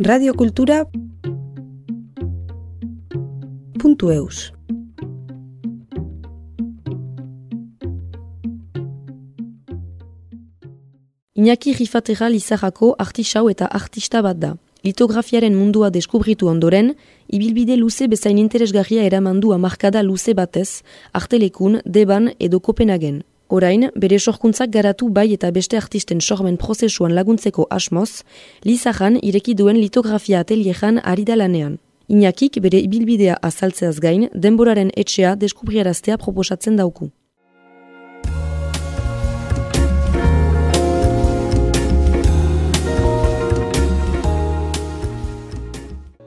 radiokultura puntu eus. Iñaki Rifatera Lizarrako artisau eta artista bat da. Litografiaren mundua deskubritu ondoren, ibilbide luze bezain interesgarria eramandu amarkada luze batez, artelekun, deban edo kopenagen. Orain, bere sorkuntzak garatu bai eta beste artisten sormen prozesuan laguntzeko asmoz, Lizajan ireki duen litografia ateliejan ari da lanean. Inakik bere ibilbidea azaltzeaz gain, denboraren etxea deskubriaraztea proposatzen dauku.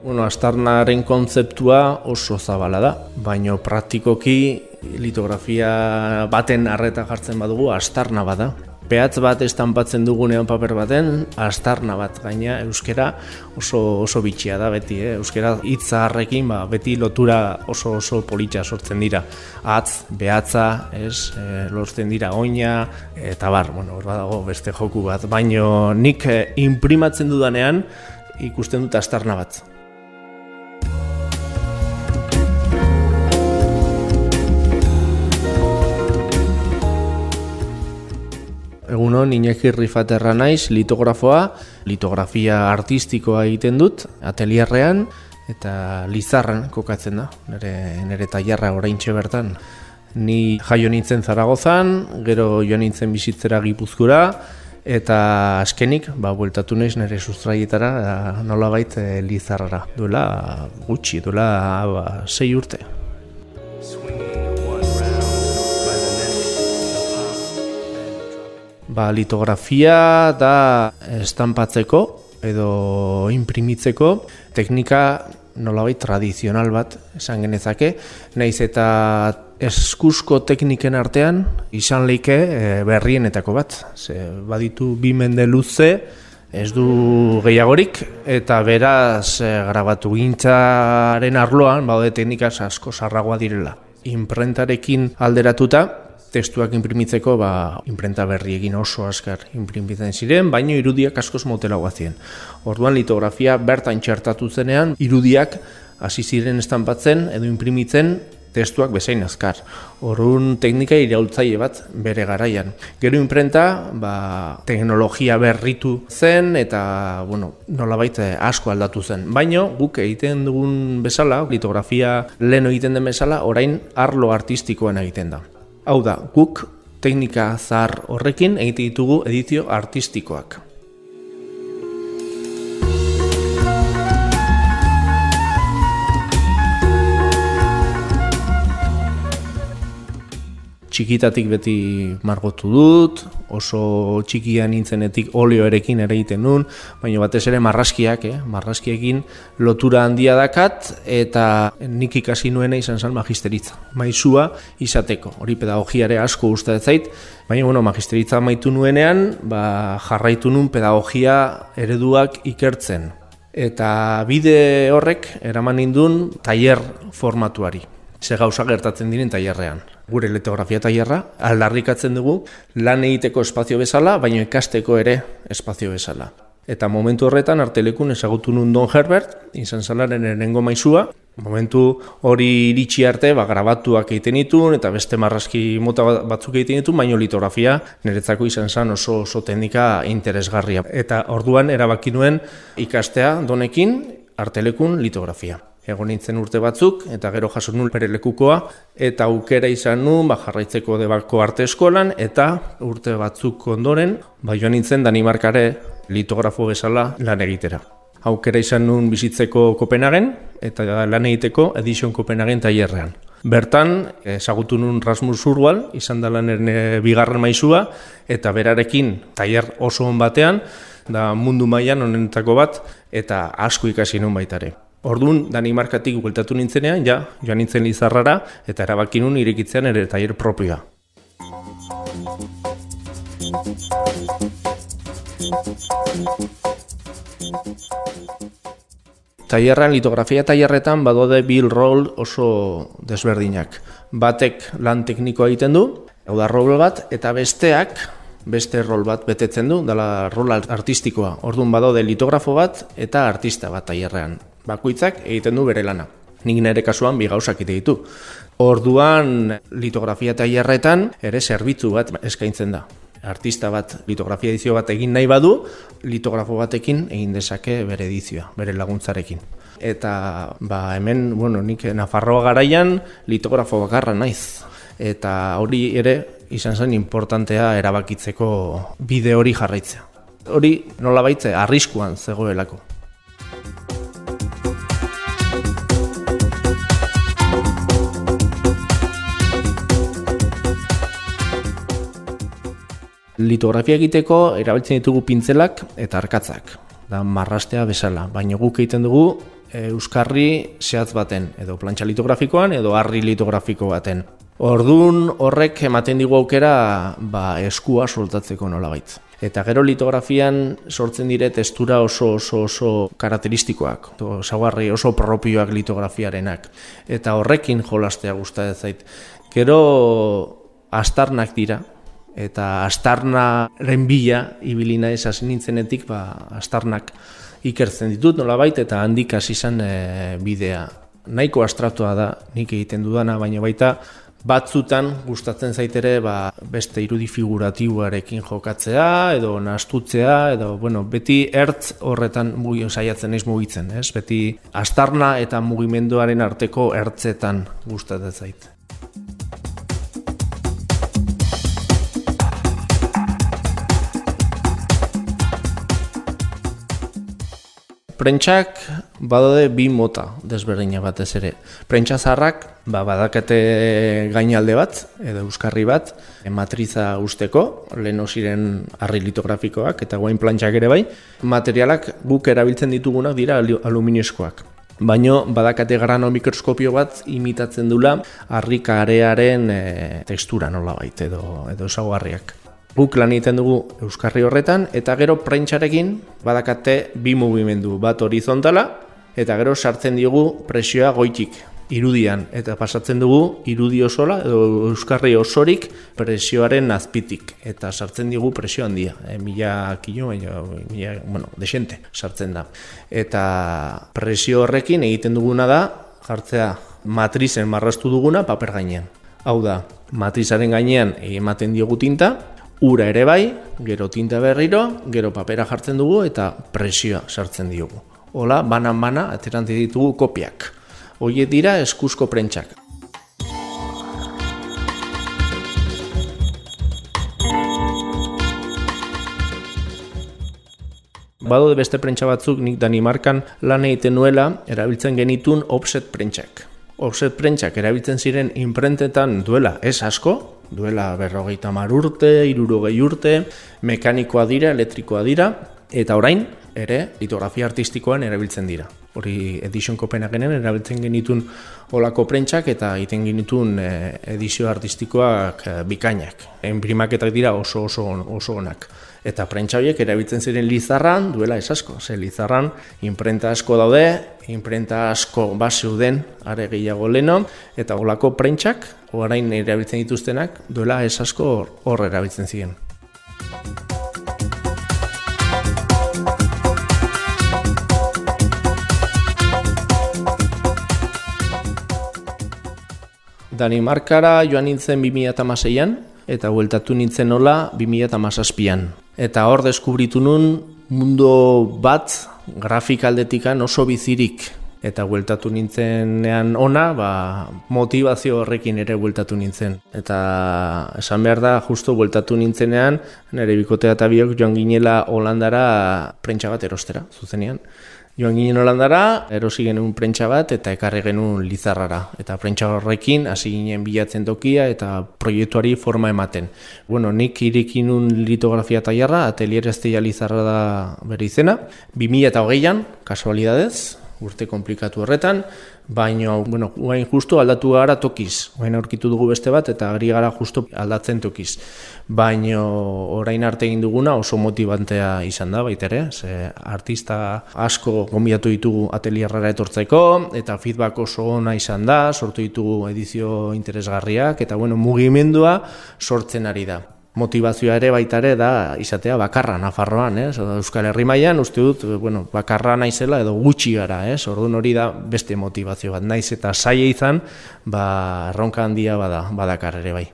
Bueno, astarnaren kontzeptua oso zabala da, baino praktikoki litografia baten arreta jartzen badugu astarna bada. Peatz bat estanpatzen dugunean paper baten, astarna bat gaina euskera oso oso bitxia da beti, eh? euskera hitzaharrekin ba, beti lotura oso oso politxa sortzen dira. Atz, behatza, ez, e, lortzen dira oina, eta bar, bueno, hor badago beste joku bat. Baino nik eh, imprimatzen dudanean ikusten dut astarna bat. Egunon, Iñaki Rifaterra naiz, litografoa, litografia artistikoa egiten dut, atelierrean, eta lizarran kokatzen da, nire, nire taiarra orain bertan. Ni jaio nintzen Zaragozan, gero joan nintzen bizitzera gipuzkura, eta askenik, ba, bueltatu naiz nire sustraietara, nola baita eh, lizarrara, duela gutxi, duela ba, sei urte. Ba, litografia da estanpatzeko edo imprimitzeko teknika nolabait tradizional bat esan genezake, naiz eta eskusko tekniken artean izan leike e, berrienetako bat. Ze, baditu bi mende luze, ez du gehiagorik, eta beraz e, grabatu gintzaren arloan, baude teknikaz asko sarragoa direla. Imprentarekin alderatuta, testuak imprimitzeko ba, imprenta berri egin oso askar imprimitzen ziren, baino irudiak askoz motela guazien. Orduan litografia bertan txertatu zenean, irudiak hasi ziren estanpatzen edo imprimitzen testuak bezain azkar. Horun teknika iraultzaile bat bere garaian. Gero imprenta, ba, teknologia berritu zen eta bueno, nolabait eh, asko aldatu zen. Baino guk egiten dugun bezala, litografia leno egiten den bezala, orain arlo artistikoan egiten da. Hau da, guk teknika zahar horrekin egite ditugu edizio artistikoak. txikitatik beti margotu dut, oso txikia nintzenetik oleoerekin ere egiten nun, baina batez ere marraskiak, eh? marraskiekin lotura handia dakat, eta nik ikasi nuena izan zen magisteritza. Maizua izateko, hori pedagogiare asko uste zait, baina bueno, magisteritza maitu nuenean, ba, jarraitu nun pedagogia ereduak ikertzen. Eta bide horrek eraman nindun tailer formatuari. Ze gauza gertatzen diren tailerrean gure litografia tailerra aldarrikatzen dugu lan egiteko espazio bezala, baina ikasteko ere espazio bezala. Eta momentu horretan artelekun ezagutu nun Don Herbert, izan zalaren erengo maizua, momentu hori iritsi arte, ba, grabatuak egiten ditun, eta beste marraski mota batzuk egiten ditun, baina litografia niretzako izan zen oso, oso teknika interesgarria. Eta orduan erabaki nuen ikastea donekin artelekun litografia egon nintzen urte batzuk, eta gero jaso nuen bere lekukoa, eta aukera izan nuen, ba, jarraitzeko debako arte eskolan, eta urte batzuk ondoren, ba, joan nintzen Danimarkare litografo bezala lan egitera. Aukera izan nuen bizitzeko Kopenhagen, eta lan egiteko Edition Kopenhagen tailerrean. Bertan, ezagutu nun Rasmus Urwal, izan da lan bigarren maizua, eta berarekin tailer oso hon batean, da mundu mailan honenetako bat, eta asko ikasi nun baitare. Orduan, Danimarkatik gueltatu nintzenean, ja, joan nintzen lizarrara, eta erabaki nun irekitzean ere taier propioa. Taierran, litografia taierretan, badode bil roll oso desberdinak. Batek lan teknikoa egiten du, hau da roll bat, eta besteak beste rol bat betetzen du, dela rol artistikoa. Orduan badaude litografo bat eta artista bat tailerrean. Bakoitzak egiten du bere lana. Nik nire kasuan bi gauzak ite ditu. Orduan litografia tailerretan ere zerbitzu bat eskaintzen da. Artista bat litografia edizio bat egin nahi badu, litografo batekin egin dezake bere edizioa, bere laguntzarekin. Eta ba, hemen, bueno, nik Nafarroa garaian litografo bakarra naiz. Eta hori ere izan zen importantea erabakitzeko bide hori jarraitzea. Hori nola baitze arriskuan zegoelako. Litografia egiteko erabiltzen ditugu pintzelak eta arkatzak, da marrastea bezala, baina guk egiten dugu e, euskarri zehatz baten, edo plantxa litografikoan edo harri litografiko baten. Ordun horrek ematen digu aukera ba, eskua soltatzeko nolabait. Eta gero litografian sortzen dire testura oso oso oso karakteristikoak, saugarri oso propioak litografiarenak. Eta horrekin jolastea gustatzen zait. Gero astarnak dira, eta astarnaren bila ibilina ez hasi nintzenetik, ba, astarnak ikertzen ditut nolabait, eta handik hasi zen e, bidea. Nahiko astratua da nik egiten dudana, baina baita batzutan gustatzen zaitere ba, beste irudi figuratiboarekin jokatzea edo nastutzea edo bueno, beti ertz horretan mugi saiatzen naiz mugitzen, ez? Beti astarna eta mugimenduaren arteko ertzetan gustatzen zait. Prentxak badode bi mota desberdina batez ere. Prentsa zarrak ba, badakete gainalde bat, edo euskarri bat, matriza usteko, lehen ziren harri litografikoak, eta guain plantxak ere bai. Materialak guk erabiltzen ditugunak dira aluminioskoak. Baino badakate grano mikroskopio bat imitatzen dula harrikarearen e, tekstura nola baita edo, edo esaugarriak. Guk lan egiten dugu Euskarri horretan, eta gero prentxarekin badakate bi mugimendu bat horizontala, eta gero sartzen digu presioa goitik irudian, eta pasatzen dugu irudi osola, edo Euskarri osorik presioaren azpitik, eta sartzen digu presio handia, e, mila kilo, mila, bueno, desente sartzen da. Eta presio horrekin egiten duguna da, jartzea matrizen marrastu duguna paper gainean. Hau da, matrizaren gainean ematen diogu tinta, ura ere bai, gero tinta berriro, gero papera jartzen dugu eta presioa sartzen diogu. Hola, banan bana, ateran ditugu kopiak. Hoiek dira eskusko prentsak. Bado de beste prentsa batzuk nik Danimarkan lan egiten nuela erabiltzen genitun offset prentsak. Offset prentsak erabiltzen ziren imprentetan duela ez asko, duela berrogeita mar urte, irurogei urte, mekanikoa dira, elektrikoa dira, eta orain, ere, litografia artistikoan erabiltzen dira. Hori Edition Copenhagenen erabiltzen genitun olako prentsak eta egiten genitun eh, edizio artistikoak e, bikainak. Enprimaketak dira oso oso oso onak. Eta prentsa horiek erabiltzen ziren lizarran duela ez asko. Ze lizarran imprenta asko daude, imprenta asko baseuden are gehiago leno, eta olako prentsak, orain erabiltzen dituztenak, duela ez asko hor erabiltzen ziren. Danimarkara joan nintzen 2006an, eta hueltatu nintzen nola 2006an eta hor deskubritu nun mundu bat grafikaldetikan oso bizirik eta bueltatu nintzenean ona, ba, motivazio horrekin ere bueltatu nintzen. Eta esan behar da, justo bueltatu nintzenean, nire bikotea eta biok joan ginela Holandara prentsa bat erostera, zuzenean. Joan ginen Holandara, erosi genuen prentsa bat eta ekarri genuen lizarrara. Eta prentsa horrekin hasi ginen bilatzen tokia eta proiektuari forma ematen. Bueno, nik irikin un litografia taiarra, atelier estia lizarra da bere izena. 2000 eta hogeian, kasualidadez, urte komplikatu horretan, baina, bueno, guain justu aldatu gara tokiz. Guain aurkitu dugu beste bat eta ari gara justu aldatzen tokiz. Baina orain arte egin duguna oso motibantea izan da, baitere, ze artista asko gombiatu ditugu atelierrara etortzeko, eta feedback oso ona izan da, sortu ditugu edizio interesgarriak, eta bueno, mugimendua sortzen ari da. Motivazioa ere baita ere da izatea bakarra Nafarroan, ez? Euskal Herri mailan uste dut, bueno, bakarra naizela edo gutxi gara, ez? Orduan hori da beste motivazio bat. Naiz eta saia izan, ba erronka handia bada, badakar ere bai.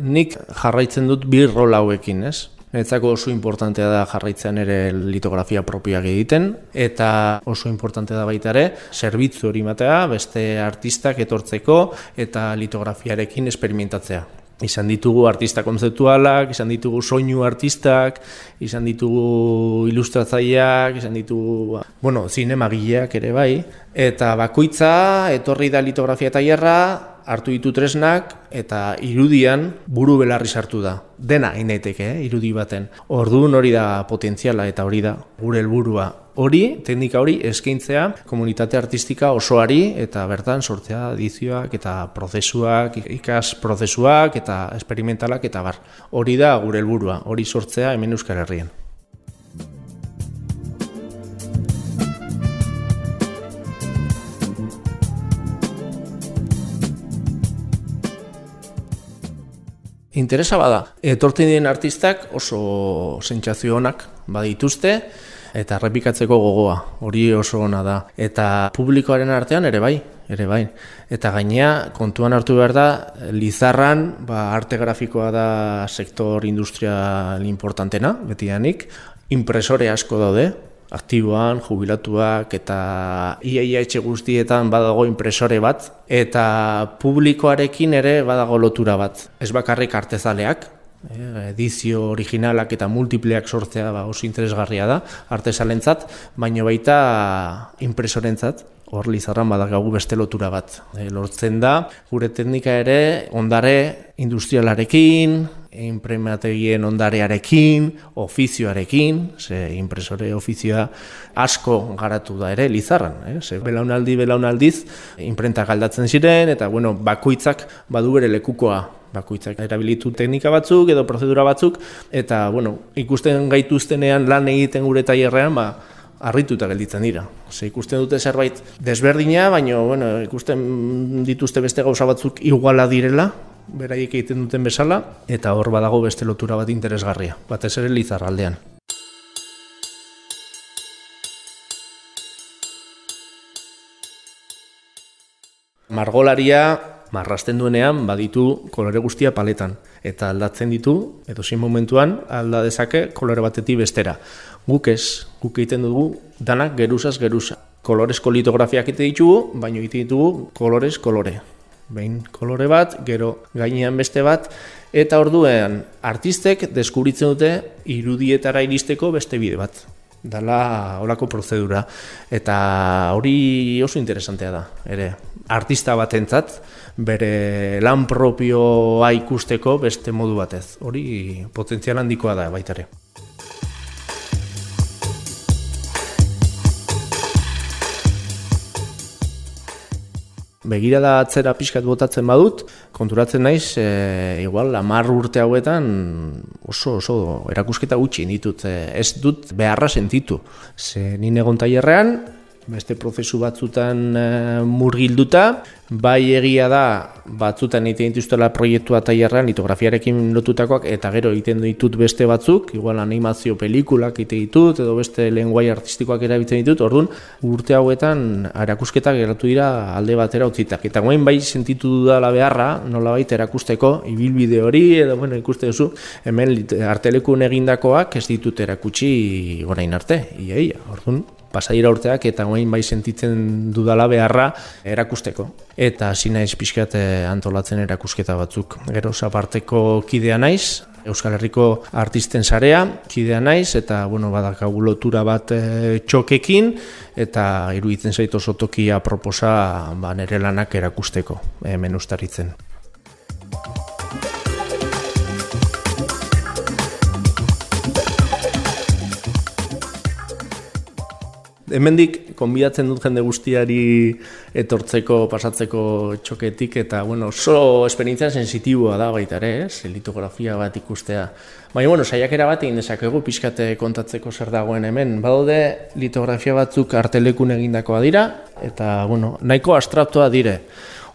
Nik jarraitzen dut bi rol hauekin, ez? Etzako oso importantea da jarraitzen ere litografia propioak egiten, eta oso importantea da baita ere, zerbitzu hori matea, beste artistak etortzeko eta litografiarekin esperimentatzea. Izan ditugu artista konzeptualak, izan ditugu soinu artistak, izan ditugu ilustratzaileak, izan ditugu, bueno, zinemagileak ere bai, eta bakoitza etorri da litografia tailerra, hartu ditu tresnak eta irudian buru belarri sartu da. Dena inaiteke, eh, irudi baten. Orduan hori da potentziala eta hori da gure helburua. Hori, teknika hori eskaintzea komunitate artistika osoari eta bertan sortzea edizioak eta prozesuak, ikas prozesuak eta esperimentalak eta bar. Hori da gure helburua, hori sortzea hemen Euskal Herrien. Interesa bada, etortzen diren artistak oso sentsazio onak badituzte eta errepikatzeko gogoa, hori oso ona da. Eta publikoaren artean ere bai, ere bai. Eta gainea, kontuan hartu behar da, Lizarran, ba, arte grafikoa da sektor industrial importantena, beti danik, impresore asko daude, aktiboan, jubilatuak eta iaia etxe guztietan badago impresore bat eta publikoarekin ere badago lotura bat. Ez bakarrik artezaleak, eh, edizio originalak eta multipleak sortzea ba, oso interesgarria da artesalentzat, baino baita impresorentzat hor lizarran badagagu beste lotura bat. E, lortzen da, gure teknika ere, ondare industrialarekin, imprimategien ondarearekin, ofizioarekin, ze impresore ofizioa asko garatu da ere lizarran, eh? ze belaunaldi belaunaldiz imprenta galdatzen ziren eta bueno, bakoitzak badu bere lekukoa bakoitzak erabilitu teknika batzuk edo prozedura batzuk eta bueno, ikusten gaituztenean lan egiten gure tailerrean, ba harrituta gelditzen dira. Ze ikusten dute zerbait desberdina, baina bueno, ikusten dituzte beste gauza batzuk iguala direla, beraiek egiten duten bezala, eta hor badago beste lotura bat interesgarria, batez ere lizarraldean. Margolaria marrasten duenean baditu kolore guztia paletan eta aldatzen ditu edo zein momentuan alda dezake kolore batetik bestera. Guk ez, guk egiten dugu danak geruzaz geruza. Kolorezko litografiak egite ditugu, baina egite ditugu kolorez kolore behin kolore bat, gero gainean beste bat, eta orduan artistek deskubritzen dute irudietara iristeko beste bide bat. Dala holako prozedura. Eta hori oso interesantea da, ere. Artista batentzat bere lan propioa ikusteko beste modu batez. Hori potentzial handikoa da baitare. Begirada atzera pixkat botatzen badut, konturatzen naiz, e, igual, amar urte hauetan oso, oso erakusketa gutxi ditut, e, ez dut beharra sentitu. Ze nien egon tailerrean, beste prozesu batzutan e, murgilduta, bai egia da batzutan egiten dituztela proiektua tailerrean litografiarekin lotutakoak eta gero egiten ditut beste batzuk, igual animazio pelikulak egiten ditut edo beste lenguai artistikoak erabiltzen ditut, orduan urte hauetan erakusketak geratu dira alde batera utzitak. Eta guen bai sentitu dudala beharra, nola baita erakusteko, ibilbide hori edo bueno, ikuste duzu, hemen artelekun egindakoak ez ditut erakutsi gorain arte, ia, ia, orduan pasaira urteak eta oain bai sentitzen dudala beharra erakusteko. Eta hasi naiz pixkat eh, antolatzen erakusketa batzuk. Gero aparteko kidea naiz, Euskal Herriko artisten sarea, kidea naiz, eta bueno, badakagu lotura bat e, txokekin, eta iruditzen zaito sotokia proposa ba, nere lanak erakusteko hemen ustaritzen. Hemendik konbidatzen dut jende guztiari etortzeko, pasatzeko txoketik, eta bueno, oso esperientzia sensitiboa da baita ere, ez? litografia bat ikustea. Baina, bueno, saiakera bat egin dezakegu pixkate kontatzeko zer dagoen hemen. Badaude litografia batzuk artelekun egindakoa dira, eta, bueno, nahiko astraptoa dire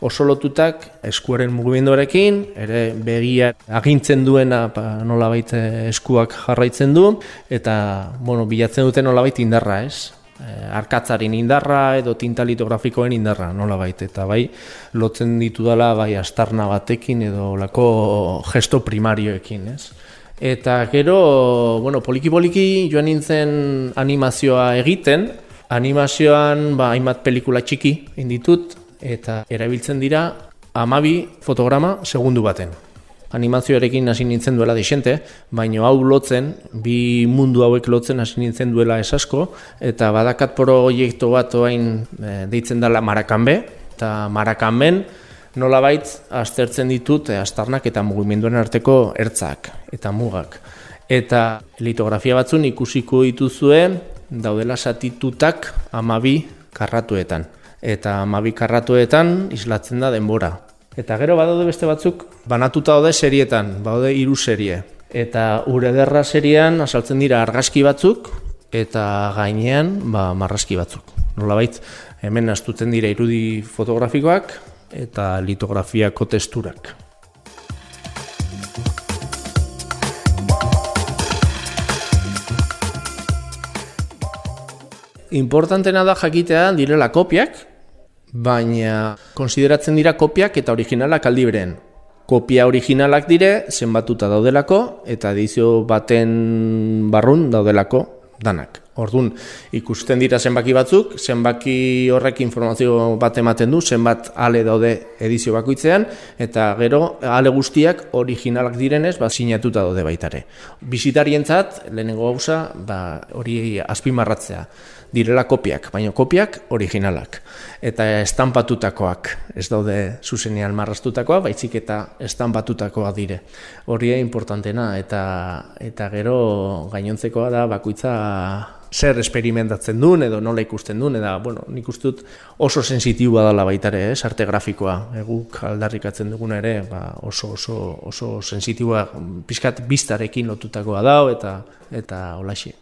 oso lotutak eskuaren mugimenduarekin, ere begia agintzen duena pa, nolabait eh, eskuak jarraitzen du, eta bueno, bilatzen dute nolabait indarra, ez? E, arkatzarin indarra edo tinta litografikoen indarra nolabait, eta bai lotzen ditu dela bai astarna batekin edo lako gesto primarioekin, ez? Eta gero, bueno, poliki-poliki joan nintzen animazioa egiten, animazioan ba, hainbat pelikula txiki inditut, eta erabiltzen dira amabi fotograma segundu baten. Animazioarekin hasi nintzen duela desente, baino hau lotzen, bi mundu hauek lotzen hasi nintzen duela esasko, eta badakat proiektu bat oain e, deitzen dela Marakanbe, eta Marakanben nola baitz aztertzen ditut e, astarnak eta mugimenduen arteko ertzak eta mugak. Eta litografia batzun ikusiko dituzuen daudela satitutak amabi karratuetan eta mabikarratuetan islatzen da denbora. Eta gero badaude beste batzuk banatuta daude serietan, badaude hiru serie. Eta ure derra serian asaltzen dira argazki batzuk eta gainean ba, marrazki batzuk. Nolabait hemen astuten dira irudi fotografikoak eta litografiako testurak. Importantena da jakitea direla kopiak, baina konsideratzen dira kopiak eta originalak aldi beren. Kopia originalak dire zenbatuta daudelako eta edizio baten barrun daudelako danak. Ordun ikusten dira zenbaki batzuk, zenbaki horrek informazio bat ematen du, zenbat ale daude edizio bakoitzean, eta gero ale guztiak originalak direnez, ba, sinatuta daude baitare. Bisitarientzat, lehenengo gauza, ba, hori azpimarratzea direla kopiak, baina kopiak originalak. Eta estampatutakoak, ez daude zuzenean marrastutakoa, baitzik eta estampatutakoa dire. Hori importantena, eta, eta gero gainontzekoa da bakoitza zer experimentatzen duen edo nola ikusten duen, eta bueno, nik ustut oso sensitiboa dela baitare, eh, arte grafikoa, eguk aldarrikatzen duguna ere, ba, oso, oso, oso sensitiboa, pixkat biztarekin lotutakoa dao, eta, eta holaxi.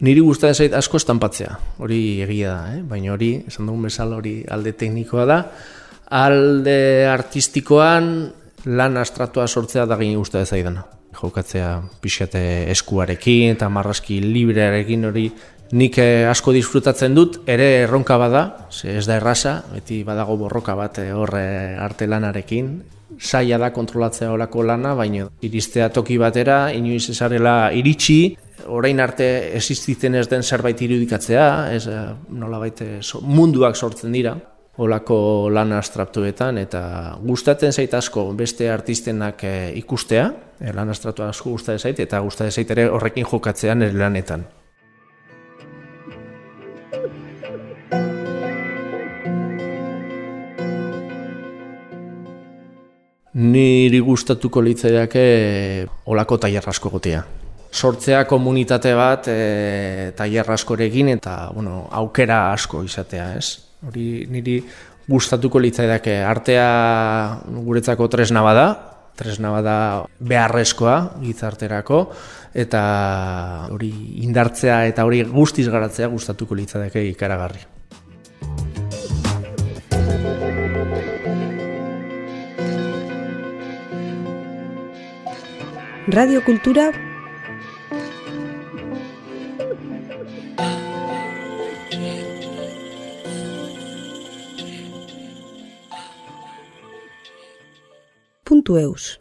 Niri gustatzen zait asko estanpatzea, hori egia da, eh? baina hori, esan dugun bezala hori alde teknikoa da. Alde artistikoan lan astratua sortzea da gini gustatzen zaidana. Jokatzea pixate eskuarekin eta marraski librearekin hori nik eh, asko disfrutatzen dut, ere erronka bada, ez da errasa, beti badago borroka bat eh, horre arte lanarekin, saia da kontrolatzea horako lana, baina iristea toki batera, inoiz esarela iritsi, orain arte existitzen ez den zerbait irudikatzea, ez eh, nola baite munduak sortzen dira, olako lan astraptuetan, eta gustatzen zait asko beste artistenak eh, ikustea, e, lan astratu asko gustatzen zait, eta gustatzen zait ere horrekin jokatzean ere lanetan. Niri gustatuko litzaiake olako tailer asko gotea sortzea komunitate bat e, tailer askorekin eta bueno, aukera asko izatea, ez? Hori niri gustatuko litzaidake artea guretzako tresna bada, tresna bada beharrezkoa gizarterako eta hori indartzea eta hori guztiz garatzea gustatuko litzaidake ikaragarri. Radio Kultura Deus